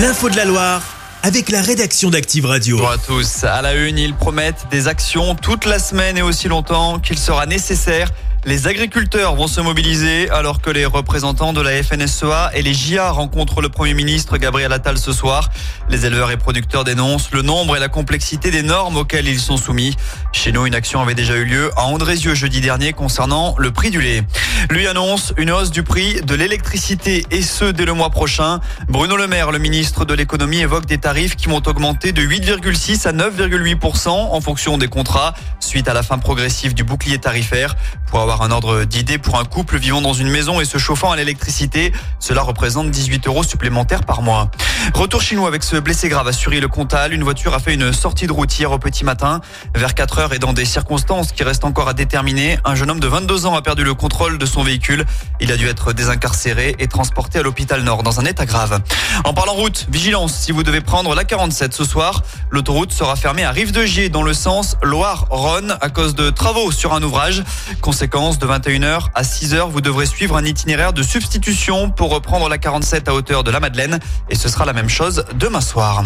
L'info de la Loire avec la rédaction d'Active Radio. Bonjour à tous. À la une, ils promettent des actions toute la semaine et aussi longtemps qu'il sera nécessaire. Les agriculteurs vont se mobiliser alors que les représentants de la FNSEA et les JA rencontrent le Premier ministre Gabriel Attal ce soir. Les éleveurs et producteurs dénoncent le nombre et la complexité des normes auxquelles ils sont soumis. Chez nous, une action avait déjà eu lieu à Andrézieux jeudi dernier concernant le prix du lait. Lui annonce une hausse du prix de l'électricité et ce dès le mois prochain. Bruno Le Maire, le ministre de l'économie, évoque des tarifs qui vont augmenter de 8,6 à 9,8% en fonction des contrats suite à la fin progressive du bouclier tarifaire. Pour avoir un ordre d'idée, pour un couple vivant dans une maison et se chauffant à l'électricité, cela représente 18 euros supplémentaires par mois. Retour chez nous avec ce blessé grave à le Comtal. Une voiture a fait une sortie de route hier au petit matin. Vers 4 heures et dans des circonstances qui restent encore à déterminer, un jeune homme de 22 ans a perdu le contrôle de son véhicule. Il a dû être désincarcéré et transporté à l'hôpital Nord dans un état grave. En parlant route, vigilance si vous devez prendre la 47 ce soir. L'autoroute sera fermée à Rive-de-Gier dans le sens Loire-Rhône à cause de travaux sur un ouvrage. Conséquence, de 21h à 6h, vous devrez suivre un itinéraire de substitution pour reprendre la 47 à hauteur de la Madeleine et ce sera la même chose demain soir.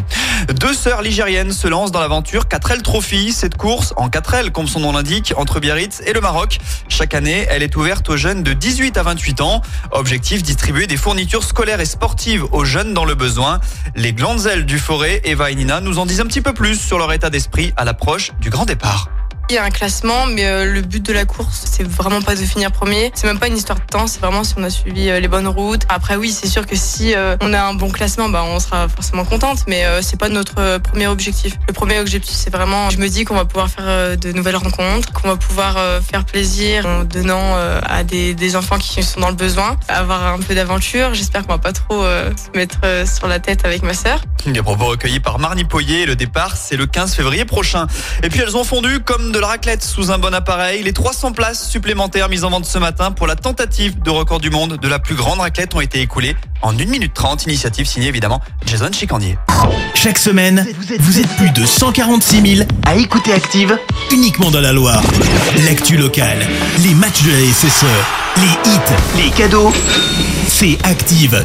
Deux sœurs ligériennes se lancent dans l'aventure 4L Trophy. Cette course en 4L, comme son nom l'indique, entre Biarritz et le Maroc. Chaque année, elle est ouverte aux jeunes de 18 à 28 ans. Objectif, distribuer des fournitures scolaires et sportives aux jeunes dans le besoin. Les glandes du forêt, Eva et Nina, nous en disent un petit peu plus sur leur état d'esprit à l'approche du grand départ. Il y a un classement, mais euh, le but de la course, c'est vraiment pas de finir premier. C'est même pas une histoire de temps, c'est vraiment si on a suivi euh, les bonnes routes. Après, oui, c'est sûr que si euh, on a un bon classement, bah, on sera forcément contente, mais c'est pas notre premier objectif. Le premier objectif, c'est vraiment, je me dis qu'on va pouvoir faire de nouvelles rencontres, qu'on va pouvoir faire plaisir en donnant à des, enfants qui sont dans le besoin, avoir un peu d'aventure. J'espère qu'on va pas trop se mettre sur la tête avec ma sœur. Des propos recueillis par Marnie Poyer. Le départ, c'est le 15 février prochain. Et puis elles ont fondu comme de la raclette sous un bon appareil. Les 300 places supplémentaires mises en vente ce matin pour la tentative de record du monde de la plus grande raclette ont été écoulées en 1 minute 30. Initiative signée évidemment Jason Chicandier. Chaque semaine, vous êtes plus de 146 000 à écouter Active uniquement dans la Loire. L'actu locale, les matchs de la SSE, les hits, les cadeaux, c'est Active.